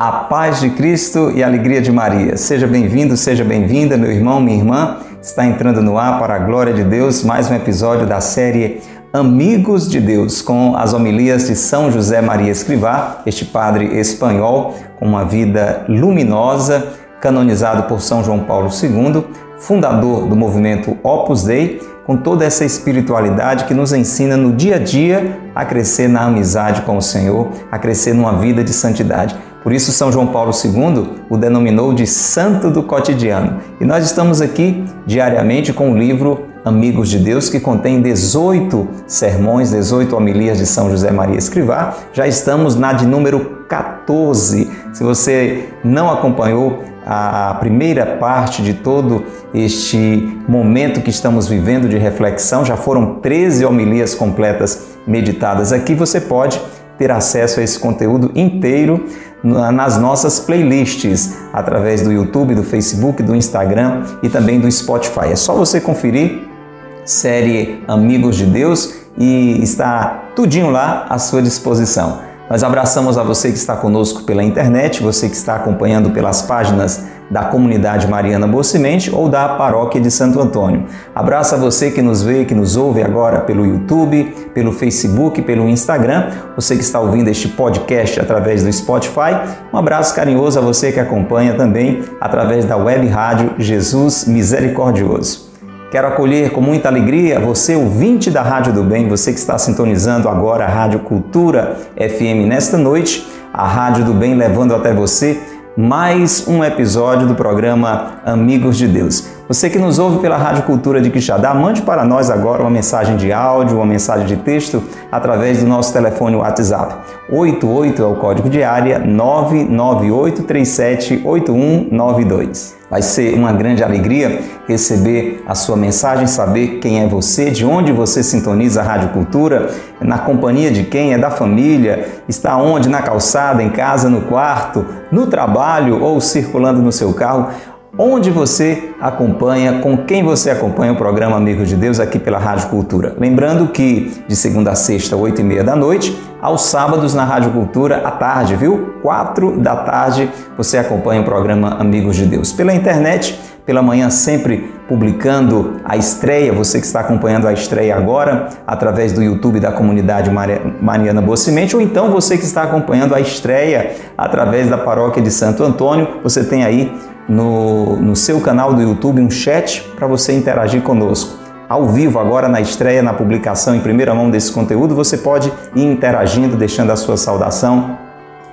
A paz de Cristo e a alegria de Maria. Seja bem-vindo, seja bem-vinda, meu irmão, minha irmã. Está entrando no ar para a glória de Deus mais um episódio da série Amigos de Deus, com as homilias de São José Maria Escrivá, este padre espanhol com uma vida luminosa, canonizado por São João Paulo II, fundador do movimento Opus Dei, com toda essa espiritualidade que nos ensina no dia a dia a crescer na amizade com o Senhor, a crescer numa vida de santidade. Por isso, São João Paulo II o denominou de Santo do Cotidiano. E nós estamos aqui diariamente com o livro Amigos de Deus, que contém 18 sermões, 18 homilias de São José Maria Escrivá. Já estamos na de número 14. Se você não acompanhou a primeira parte de todo este momento que estamos vivendo de reflexão, já foram 13 homilias completas meditadas aqui, você pode ter acesso a esse conteúdo inteiro nas nossas playlists através do YouTube, do Facebook, do Instagram e também do Spotify. É só você conferir série Amigos de Deus e está tudinho lá à sua disposição. Nós abraçamos a você que está conosco pela internet, você que está acompanhando pelas páginas da comunidade Mariana Boa ou da paróquia de Santo Antônio. Abraço a você que nos vê, que nos ouve agora pelo YouTube, pelo Facebook, pelo Instagram, você que está ouvindo este podcast através do Spotify. Um abraço carinhoso a você que acompanha também através da web rádio Jesus Misericordioso. Quero acolher com muita alegria você, ouvinte da Rádio do Bem, você que está sintonizando agora a Rádio Cultura FM nesta noite, a Rádio do Bem levando até você mais um episódio do programa Amigos de Deus. Você que nos ouve pela Rádio Cultura de Quixadá, mande para nós agora uma mensagem de áudio, uma mensagem de texto através do nosso telefone WhatsApp. 88 é o código de área 998378192. Vai ser uma grande alegria receber a sua mensagem, saber quem é você, de onde você sintoniza a Rádio Cultura, na companhia de quem, é da família, está onde, na calçada, em casa, no quarto, no trabalho ou circulando no seu carro onde você acompanha, com quem você acompanha o programa Amigos de Deus aqui pela Rádio Cultura. Lembrando que de segunda a sexta, oito e meia da noite, aos sábados na Rádio Cultura à tarde, viu? Quatro da tarde você acompanha o programa Amigos de Deus. Pela internet, pela manhã sempre publicando a estreia, você que está acompanhando a estreia agora através do YouTube da comunidade Mariana Bocimente, ou então você que está acompanhando a estreia através da paróquia de Santo Antônio, você tem aí no, no seu canal do YouTube um chat para você interagir conosco. Ao vivo, agora na estreia, na publicação em primeira mão desse conteúdo, você pode ir interagindo, deixando a sua saudação,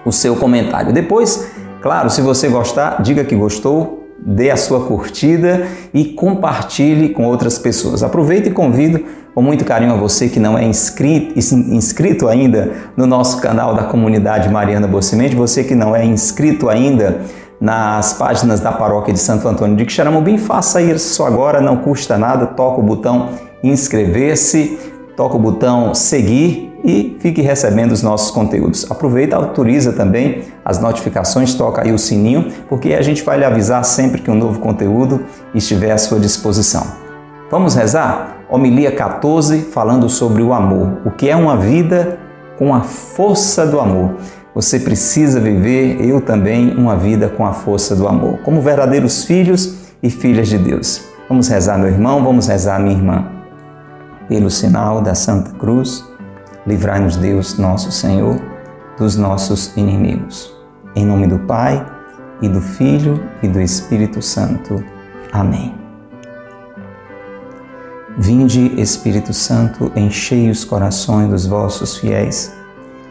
o seu comentário. Depois, claro, se você gostar, diga que gostou, dê a sua curtida e compartilhe com outras pessoas. Aproveite e convido com muito carinho a você que não é inscrito, inscrito ainda no nosso canal da comunidade Mariana Bocimente, você que não é inscrito ainda nas páginas da paróquia de Santo Antônio de Quixaramubim, faça isso agora, não custa nada, toca o botão inscrever-se, toca o botão seguir e fique recebendo os nossos conteúdos. Aproveita, autoriza também as notificações, toca aí o sininho, porque a gente vai lhe avisar sempre que um novo conteúdo estiver à sua disposição. Vamos rezar? Homilia 14, falando sobre o amor. O que é uma vida com a força do amor? Você precisa viver, eu também, uma vida com a força do amor, como verdadeiros filhos e filhas de Deus. Vamos rezar, meu irmão, vamos rezar, minha irmã. Pelo sinal da Santa Cruz, livrai-nos Deus, nosso Senhor, dos nossos inimigos. Em nome do Pai, e do Filho e do Espírito Santo. Amém. Vinde, Espírito Santo, enchei os corações dos vossos fiéis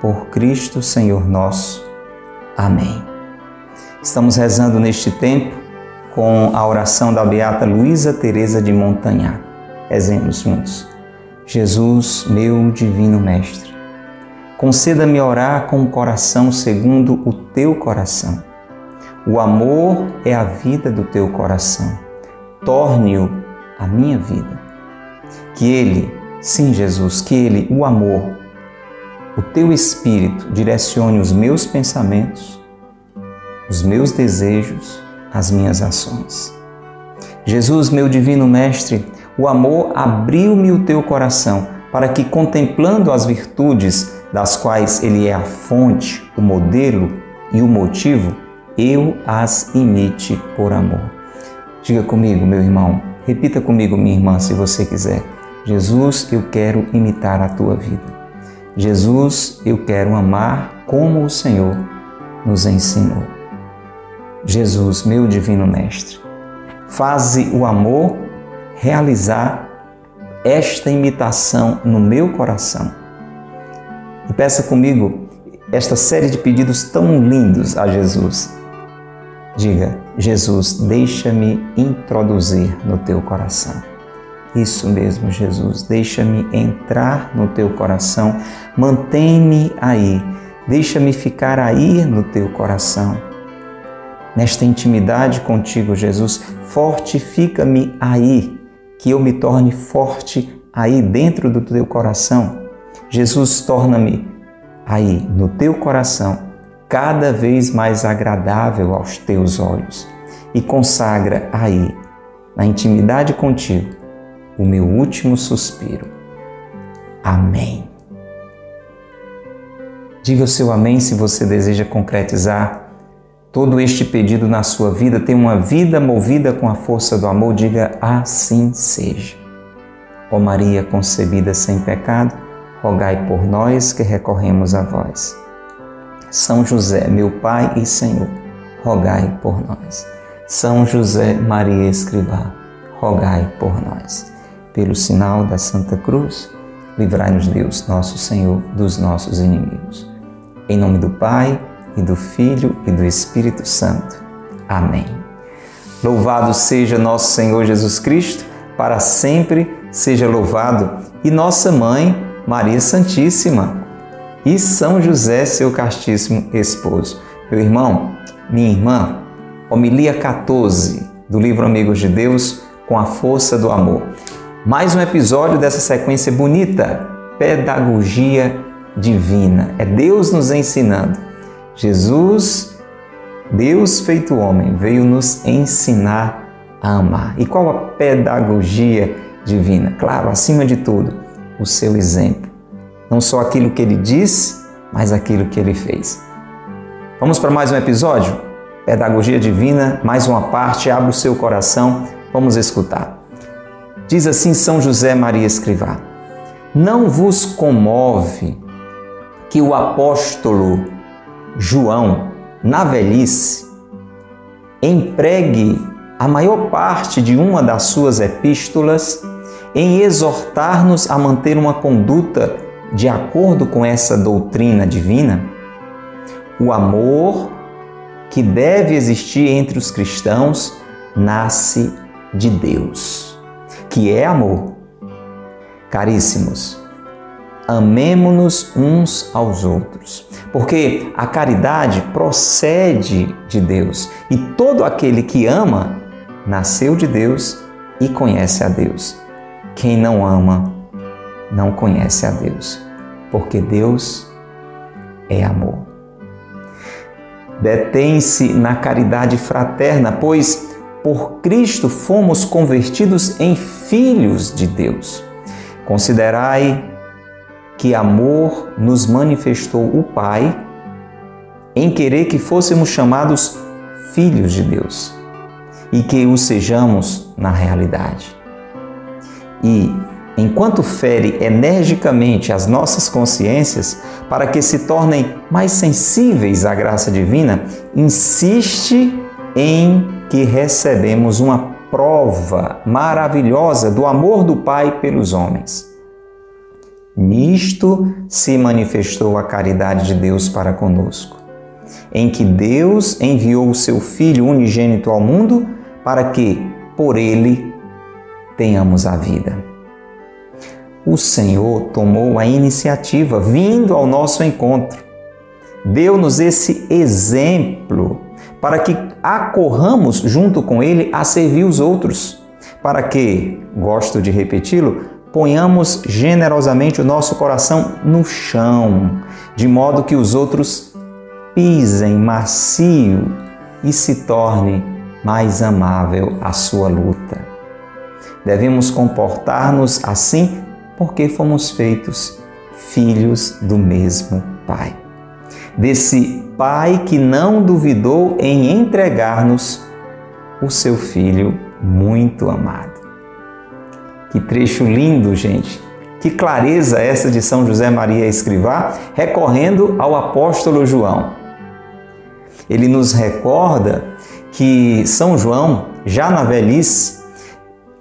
por Cristo Senhor nosso. Amém. Estamos rezando neste tempo com a oração da beata Luísa Teresa de Montagnac. Exemplos juntos. Jesus, meu divino mestre, conceda-me orar com o coração segundo o teu coração. O amor é a vida do teu coração. Torne-o a minha vida. Que ele, sim, Jesus, que ele, o amor, o teu espírito direcione os meus pensamentos, os meus desejos, as minhas ações. Jesus, meu divino mestre, o amor abriu-me o teu coração para que, contemplando as virtudes das quais ele é a fonte, o modelo e o motivo, eu as imite por amor. Diga comigo, meu irmão, repita comigo, minha irmã, se você quiser. Jesus, eu quero imitar a tua vida. Jesus, eu quero amar como o Senhor nos ensinou. Jesus, meu divino Mestre, faze o amor realizar esta imitação no meu coração. E peça comigo esta série de pedidos tão lindos a Jesus. Diga, Jesus, deixa-me introduzir no teu coração. Isso mesmo, Jesus, deixa-me entrar no teu coração, mantém-me aí, deixa-me ficar aí no teu coração. Nesta intimidade contigo, Jesus, fortifica-me aí, que eu me torne forte aí dentro do teu coração. Jesus, torna-me aí no teu coração cada vez mais agradável aos teus olhos e consagra aí, na intimidade contigo, o meu último suspiro. Amém. Diga o seu amém se você deseja concretizar todo este pedido na sua vida, ter uma vida movida com a força do amor. Diga assim seja. Ó Maria concebida sem pecado, rogai por nós que recorremos a vós. São José, meu Pai e Senhor, rogai por nós. São José Maria Escrivá, rogai por nós pelo sinal da Santa Cruz, livrai-nos Deus, nosso Senhor, dos nossos inimigos. Em nome do Pai, e do Filho e do Espírito Santo. Amém. Louvado seja nosso Senhor Jesus Cristo, para sempre seja louvado, e nossa mãe, Maria Santíssima, e São José, seu castíssimo esposo. Meu irmão, minha irmã, homilia 14 do livro Amigos de Deus, com a força do amor. Mais um episódio dessa sequência bonita, Pedagogia Divina. É Deus nos ensinando. Jesus, Deus feito homem, veio nos ensinar a amar. E qual a pedagogia divina? Claro, acima de tudo, o seu exemplo. Não só aquilo que ele disse, mas aquilo que ele fez. Vamos para mais um episódio? Pedagogia Divina, mais uma parte, abre o seu coração, vamos escutar. Diz assim São José Maria Escrivá: Não vos comove que o apóstolo João, na velhice, empregue a maior parte de uma das suas epístolas em exortar-nos a manter uma conduta de acordo com essa doutrina divina? O amor que deve existir entre os cristãos nasce de Deus que é amor. Caríssimos, amemo-nos uns aos outros, porque a caridade procede de Deus e todo aquele que ama nasceu de Deus e conhece a Deus. Quem não ama não conhece a Deus, porque Deus é amor. Detém-se na caridade fraterna, pois por Cristo fomos convertidos em filhos de Deus. Considerai que amor nos manifestou o Pai em querer que fôssemos chamados filhos de Deus e que o sejamos na realidade. E, enquanto fere energicamente as nossas consciências para que se tornem mais sensíveis à graça divina, insiste em que recebemos uma prova maravilhosa do amor do Pai pelos homens. Nisto se manifestou a caridade de Deus para conosco, em que Deus enviou o seu Filho unigênito ao mundo para que por ele tenhamos a vida. O Senhor tomou a iniciativa, vindo ao nosso encontro. Deu-nos esse exemplo para que acorramos junto com Ele a servir os outros, para que, gosto de repeti-lo, ponhamos generosamente o nosso coração no chão, de modo que os outros pisem macio e se torne mais amável a sua luta. Devemos comportar-nos assim porque fomos feitos filhos do mesmo Pai. Desse Pai que não duvidou em entregar-nos o seu Filho muito amado. Que trecho lindo, gente! Que clareza essa de São José Maria Escrivá, recorrendo ao apóstolo João. Ele nos recorda que São João, já na velhice,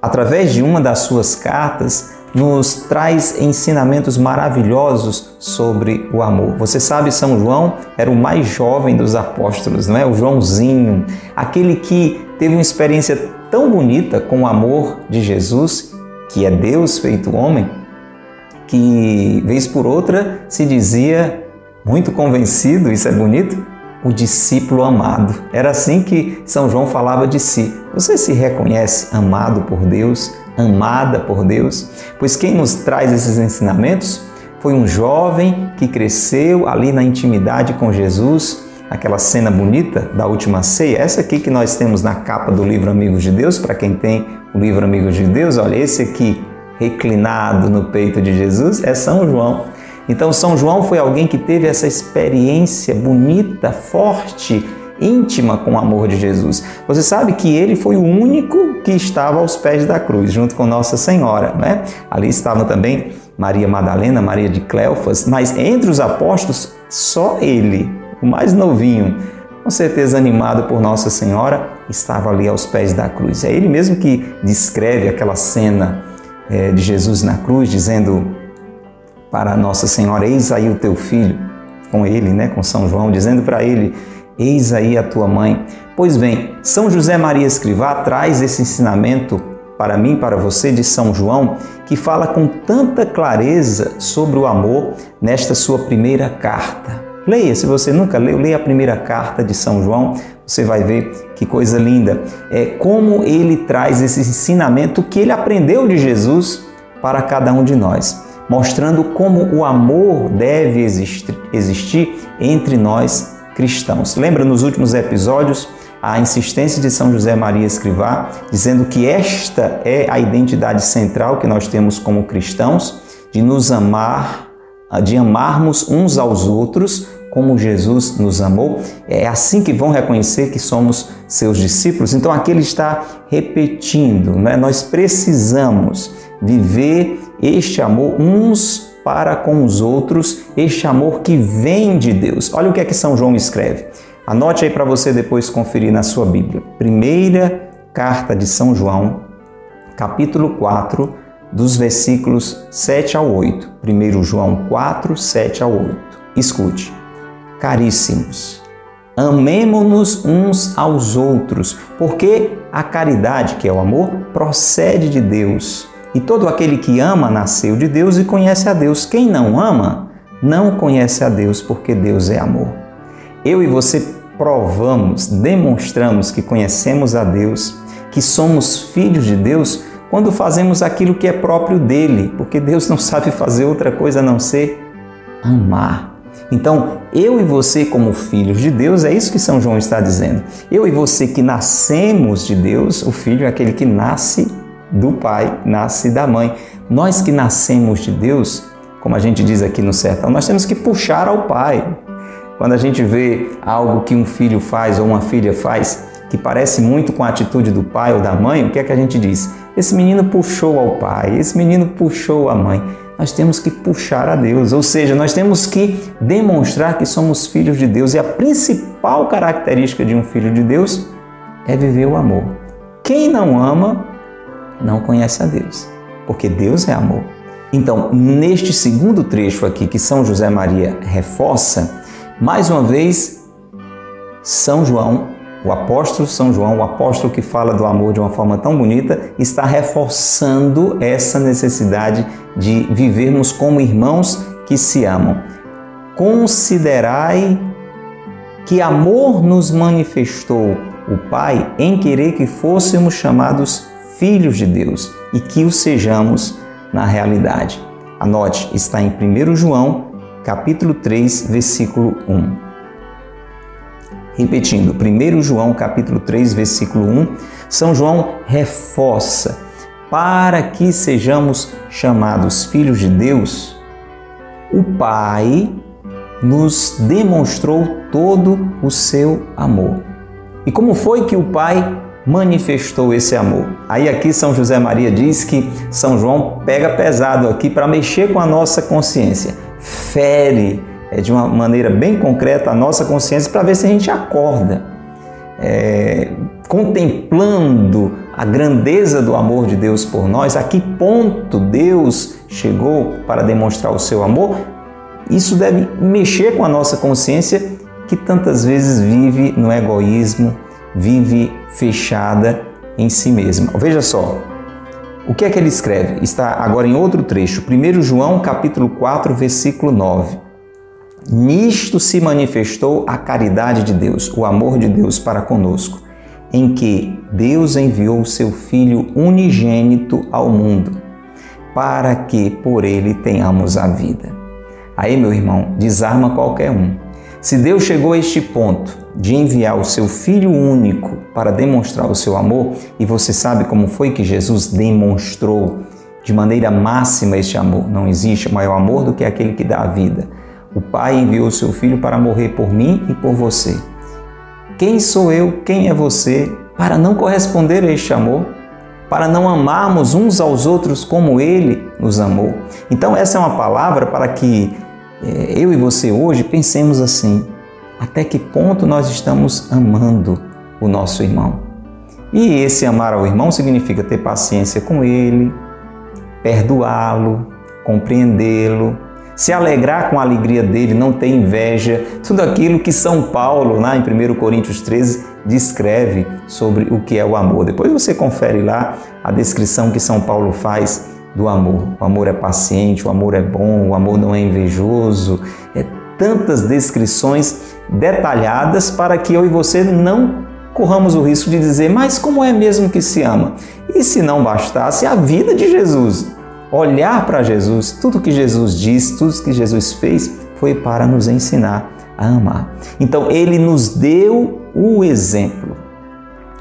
através de uma das suas cartas, nos traz ensinamentos maravilhosos sobre o amor. Você sabe, São João era o mais jovem dos apóstolos, não é? O Joãozinho, aquele que teve uma experiência tão bonita com o amor de Jesus, que é Deus feito homem, que vez por outra se dizia muito convencido, isso é bonito, o discípulo amado. Era assim que São João falava de si. Você se reconhece amado por Deus, amada por Deus? Pois quem nos traz esses ensinamentos foi um jovem que cresceu ali na intimidade com Jesus, aquela cena bonita da última ceia, essa aqui que nós temos na capa do livro Amigos de Deus, para quem tem o livro Amigos de Deus, olha, esse aqui reclinado no peito de Jesus é São João. Então, São João foi alguém que teve essa experiência bonita, forte, íntima com o amor de Jesus. Você sabe que ele foi o único que estava aos pés da cruz, junto com Nossa Senhora. Né? Ali estavam também Maria Madalena, Maria de Cleofas, mas entre os apóstolos, só ele, o mais novinho, com certeza animado por Nossa Senhora, estava ali aos pés da cruz. É ele mesmo que descreve aquela cena é, de Jesus na cruz, dizendo para Nossa Senhora: Eis aí o teu filho, com ele, né, com São João, dizendo para ele: Eis aí a tua mãe. Pois bem, São José Maria Escrivá traz esse ensinamento para mim, para você, de São João, que fala com tanta clareza sobre o amor nesta sua primeira carta. Leia, se você nunca leu, leia a primeira carta de São João, você vai ver que coisa linda. É como ele traz esse ensinamento que ele aprendeu de Jesus para cada um de nós mostrando como o amor deve existir entre nós cristãos. Lembra nos últimos episódios a insistência de São José Maria Escrivá, dizendo que esta é a identidade central que nós temos como cristãos, de nos amar, de amarmos uns aos outros como Jesus nos amou. É assim que vão reconhecer que somos seus discípulos. Então aqui ele está repetindo, né? nós precisamos viver este amor uns para com os outros, este amor que vem de Deus. Olha o que é que São João escreve. Anote aí para você depois conferir na sua Bíblia. Primeira carta de São João, capítulo 4, dos versículos 7 ao 8. 1 João 4, 7 ao 8. Escute. Caríssimos, amemo-nos uns aos outros, porque a caridade, que é o amor, procede de Deus. E todo aquele que ama nasceu de Deus e conhece a Deus. Quem não ama, não conhece a Deus, porque Deus é amor. Eu e você provamos, demonstramos que conhecemos a Deus, que somos filhos de Deus, quando fazemos aquilo que é próprio dele, porque Deus não sabe fazer outra coisa a não ser amar. Então, eu e você, como filhos de Deus, é isso que São João está dizendo. Eu e você que nascemos de Deus, o filho é aquele que nasce do pai, nasce da mãe. Nós que nascemos de Deus, como a gente diz aqui no sertão, nós temos que puxar ao pai. Quando a gente vê algo que um filho faz ou uma filha faz que parece muito com a atitude do pai ou da mãe, o que é que a gente diz? Esse menino puxou ao pai, esse menino puxou a mãe. Nós temos que puxar a Deus, ou seja, nós temos que demonstrar que somos filhos de Deus e a principal característica de um filho de Deus é viver o amor. Quem não ama não conhece a Deus, porque Deus é amor. Então, neste segundo trecho aqui que São José Maria reforça, mais uma vez, São João o apóstolo São João, o apóstolo que fala do amor de uma forma tão bonita, está reforçando essa necessidade de vivermos como irmãos que se amam. Considerai que amor nos manifestou o Pai em querer que fôssemos chamados filhos de Deus e que o sejamos na realidade. Anote, está em 1 João, capítulo 3, versículo 1. Repetindo, 1 João capítulo 3, versículo 1, São João reforça para que sejamos chamados filhos de Deus, o Pai nos demonstrou todo o seu amor. E como foi que o Pai manifestou esse amor? Aí aqui São José Maria diz que São João pega pesado aqui para mexer com a nossa consciência, fere é, de uma maneira bem concreta a nossa consciência para ver se a gente acorda, é, contemplando a grandeza do amor de Deus por nós, a que ponto Deus chegou para demonstrar o seu amor. Isso deve mexer com a nossa consciência que tantas vezes vive no egoísmo, vive fechada em si mesma. Veja só, o que é que ele escreve? Está agora em outro trecho, 1 João capítulo 4, versículo 9. Nisto se manifestou a caridade de Deus, o amor de Deus para conosco, em que Deus enviou o seu Filho unigênito ao mundo, para que por ele tenhamos a vida. Aí, meu irmão, desarma qualquer um. Se Deus chegou a este ponto de enviar o seu Filho único para demonstrar o seu amor, e você sabe como foi que Jesus demonstrou de maneira máxima este amor, não existe maior amor do que aquele que dá a vida o Pai enviou seu Filho para morrer por mim e por você. Quem sou eu, quem é você, para não corresponder a este amor? Para não amarmos uns aos outros como Ele nos amou? Então, essa é uma palavra para que eu e você hoje pensemos assim: até que ponto nós estamos amando o nosso irmão? E esse amar ao irmão significa ter paciência com ele, perdoá-lo, compreendê-lo, se alegrar com a alegria dele, não ter inveja, tudo aquilo que São Paulo, lá em 1 Coríntios 13, descreve sobre o que é o amor. Depois você confere lá a descrição que São Paulo faz do amor. O amor é paciente, o amor é bom, o amor não é invejoso. É tantas descrições detalhadas para que eu e você não corramos o risco de dizer, mas como é mesmo que se ama? E se não bastasse a vida de Jesus, olhar para Jesus, tudo que Jesus disse, tudo que Jesus fez foi para nos ensinar a amar. Então ele nos deu o exemplo.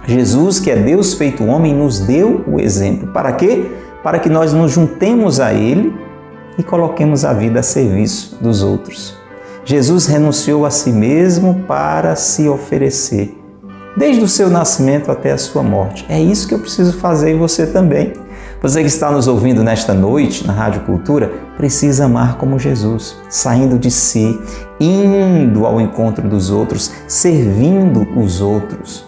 Jesus, que é Deus feito homem, nos deu o exemplo. Para quê? Para que nós nos juntemos a ele e coloquemos a vida a serviço dos outros. Jesus renunciou a si mesmo para se oferecer, desde o seu nascimento até a sua morte. É isso que eu preciso fazer e você também. Você que está nos ouvindo nesta noite na Rádio Cultura precisa amar como Jesus, saindo de si, indo ao encontro dos outros, servindo os outros.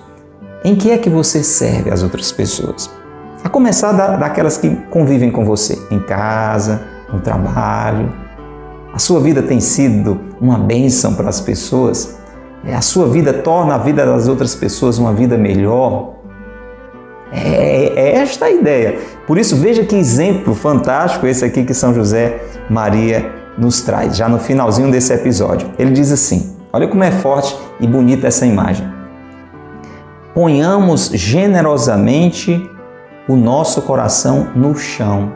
Em que é que você serve as outras pessoas? A começar da, daquelas que convivem com você, em casa, no trabalho. A sua vida tem sido uma bênção para as pessoas? É, a sua vida torna a vida das outras pessoas uma vida melhor? É, é esta a ideia. Por isso, veja que exemplo fantástico esse aqui que São José Maria nos traz, já no finalzinho desse episódio. Ele diz assim: olha como é forte e bonita essa imagem. Ponhamos generosamente o nosso coração no chão,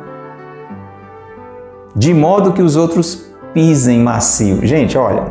de modo que os outros pisem macio. Gente, olha,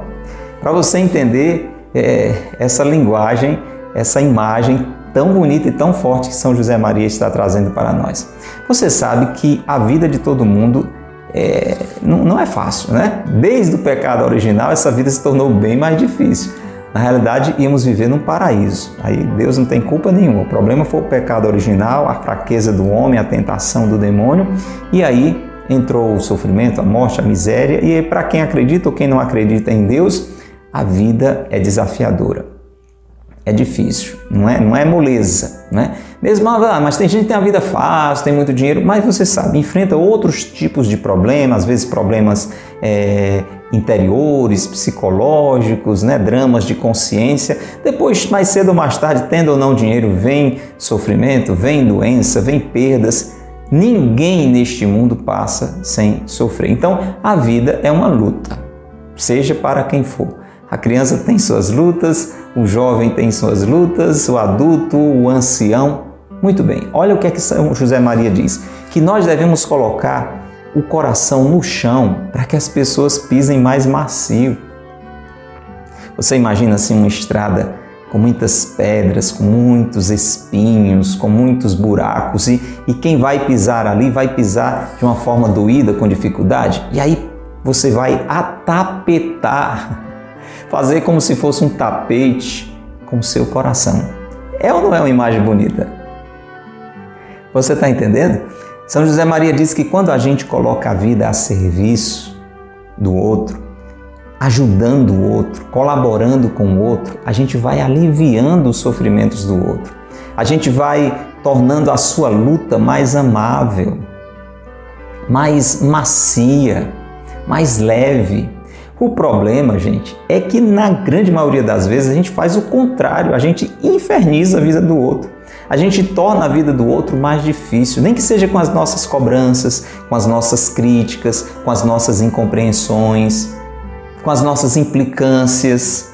para você entender é, essa linguagem, essa imagem tão bonita e tão forte que São José Maria está trazendo para nós. Você sabe que a vida de todo mundo é, não, não é fácil, né? Desde o pecado original, essa vida se tornou bem mais difícil. Na realidade, íamos viver num paraíso. Aí Deus não tem culpa nenhuma. O problema foi o pecado original, a fraqueza do homem, a tentação do demônio. E aí entrou o sofrimento, a morte, a miséria. E para quem acredita ou quem não acredita em Deus, a vida é desafiadora. É difícil, não é, não é moleza, né? Mesmo, ah, mas tem gente que tem a vida fácil, tem muito dinheiro, mas você sabe, enfrenta outros tipos de problemas, às vezes problemas é, interiores, psicológicos, né? dramas de consciência. Depois, mais cedo ou mais tarde, tendo ou não dinheiro, vem sofrimento, vem doença, vem perdas. Ninguém neste mundo passa sem sofrer. Então, a vida é uma luta, seja para quem for. A criança tem suas lutas, o jovem tem suas lutas, o adulto, o ancião. Muito bem, olha o que é que São José Maria diz: que nós devemos colocar o coração no chão para que as pessoas pisem mais macio. Você imagina assim uma estrada com muitas pedras, com muitos espinhos, com muitos buracos e, e quem vai pisar ali vai pisar de uma forma doída, com dificuldade, e aí você vai atapetar fazer como se fosse um tapete com seu coração. É ou não é uma imagem bonita? Você está entendendo? São José Maria diz que quando a gente coloca a vida a serviço do outro, ajudando o outro, colaborando com o outro, a gente vai aliviando os sofrimentos do outro. A gente vai tornando a sua luta mais amável, mais macia, mais leve o problema, gente, é que na grande maioria das vezes a gente faz o contrário, a gente inferniza a vida do outro. A gente torna a vida do outro mais difícil, nem que seja com as nossas cobranças, com as nossas críticas, com as nossas incompreensões, com as nossas implicâncias.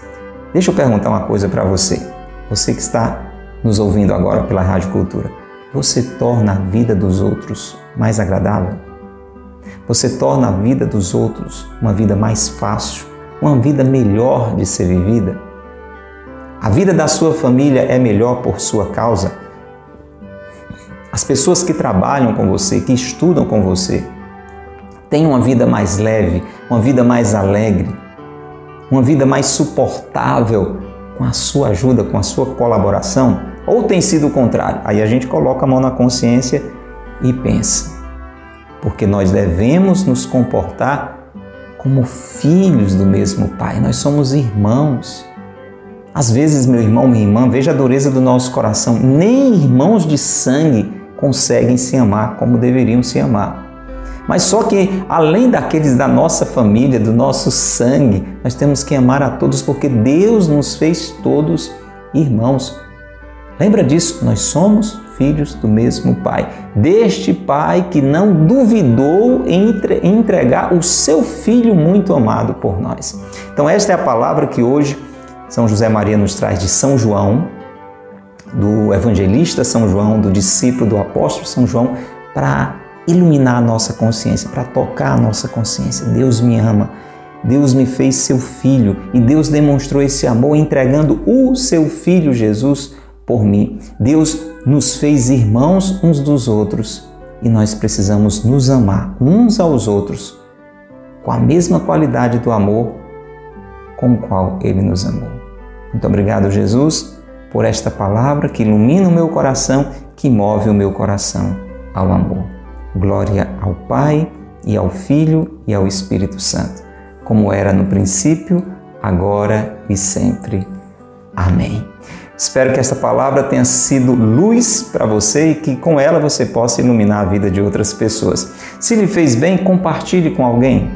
Deixa eu perguntar uma coisa para você. Você que está nos ouvindo agora pela Rádio Cultura, você torna a vida dos outros mais agradável? Você torna a vida dos outros uma vida mais fácil, uma vida melhor de ser vivida. A vida da sua família é melhor por sua causa. As pessoas que trabalham com você, que estudam com você, têm uma vida mais leve, uma vida mais alegre, uma vida mais suportável com a sua ajuda, com a sua colaboração? Ou tem sido o contrário? Aí a gente coloca a mão na consciência e pensa porque nós devemos nos comportar como filhos do mesmo Pai. Nós somos irmãos. Às vezes, meu irmão, minha irmã, veja a dureza do nosso coração. Nem irmãos de sangue conseguem se amar como deveriam se amar. Mas só que, além daqueles da nossa família, do nosso sangue, nós temos que amar a todos porque Deus nos fez todos irmãos. Lembra disso? Nós somos filhos do mesmo Pai. Deste Pai que não duvidou em entregar o seu Filho muito amado por nós. Então, esta é a palavra que hoje São José Maria nos traz de São João, do evangelista São João, do discípulo do apóstolo São João, para iluminar a nossa consciência, para tocar a nossa consciência. Deus me ama. Deus me fez seu filho e Deus demonstrou esse amor entregando o seu filho Jesus por mim. Deus nos fez irmãos uns dos outros e nós precisamos nos amar uns aos outros com a mesma qualidade do amor com o qual Ele nos amou. Muito obrigado, Jesus, por esta palavra que ilumina o meu coração, que move o meu coração ao amor. Glória ao Pai e ao Filho e ao Espírito Santo, como era no princípio, agora e sempre. Amém. Espero que esta palavra tenha sido luz para você e que com ela você possa iluminar a vida de outras pessoas. Se lhe fez bem, compartilhe com alguém.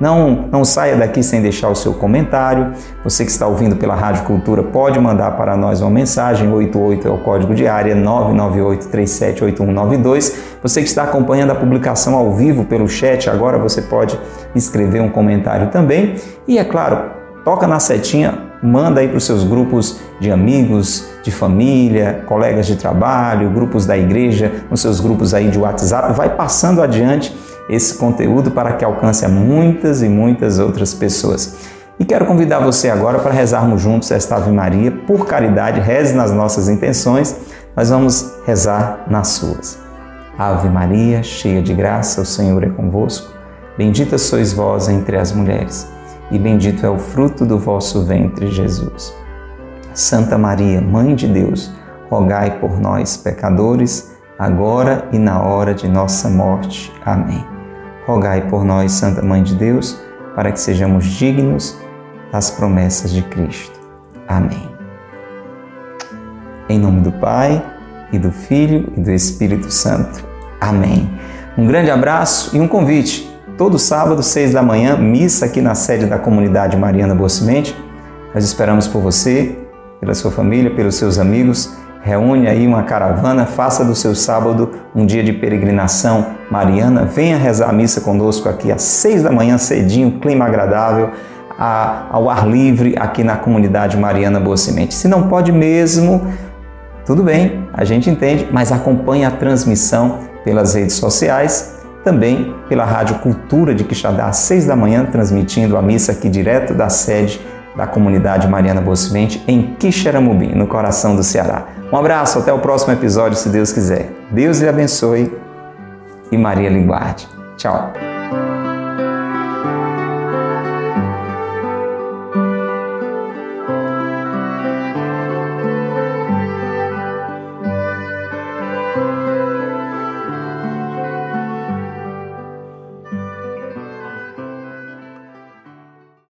Não, não saia daqui sem deixar o seu comentário. Você que está ouvindo pela Rádio Cultura pode mandar para nós uma mensagem. 88 é o código de área 998378192. Você que está acompanhando a publicação ao vivo pelo chat, agora você pode escrever um comentário também. E é claro, toca na setinha manda aí para os seus grupos de amigos, de família, colegas de trabalho, grupos da igreja, nos seus grupos aí de WhatsApp, vai passando adiante esse conteúdo para que alcance a muitas e muitas outras pessoas. E quero convidar você agora para rezarmos juntos esta Ave Maria, por caridade, reze nas nossas intenções, nós vamos rezar nas suas. Ave Maria, cheia de graça, o Senhor é convosco. Bendita sois vós entre as mulheres e bendito é o fruto do vosso ventre, Jesus. Santa Maria, Mãe de Deus, rogai por nós, pecadores, agora e na hora de nossa morte. Amém. Rogai por nós, Santa Mãe de Deus, para que sejamos dignos das promessas de Cristo. Amém. Em nome do Pai, e do Filho e do Espírito Santo. Amém. Um grande abraço e um convite. Todo sábado, seis da manhã, missa aqui na sede da comunidade Mariana Boa Semente. Nós esperamos por você, pela sua família, pelos seus amigos. Reúne aí uma caravana, faça do seu sábado um dia de peregrinação mariana. Venha rezar a missa conosco aqui às seis da manhã, cedinho, clima agradável, ao ar livre aqui na comunidade Mariana Boa Semente. Se não pode mesmo, tudo bem, a gente entende, mas acompanhe a transmissão pelas redes sociais, também pela Rádio Cultura de Quixadá, às seis da manhã, transmitindo a missa aqui direto da sede da comunidade Mariana Bocimente em Quixeramobim, no coração do Ceará. Um abraço, até o próximo episódio, se Deus quiser. Deus lhe abençoe e Maria lhe guarde. Tchau.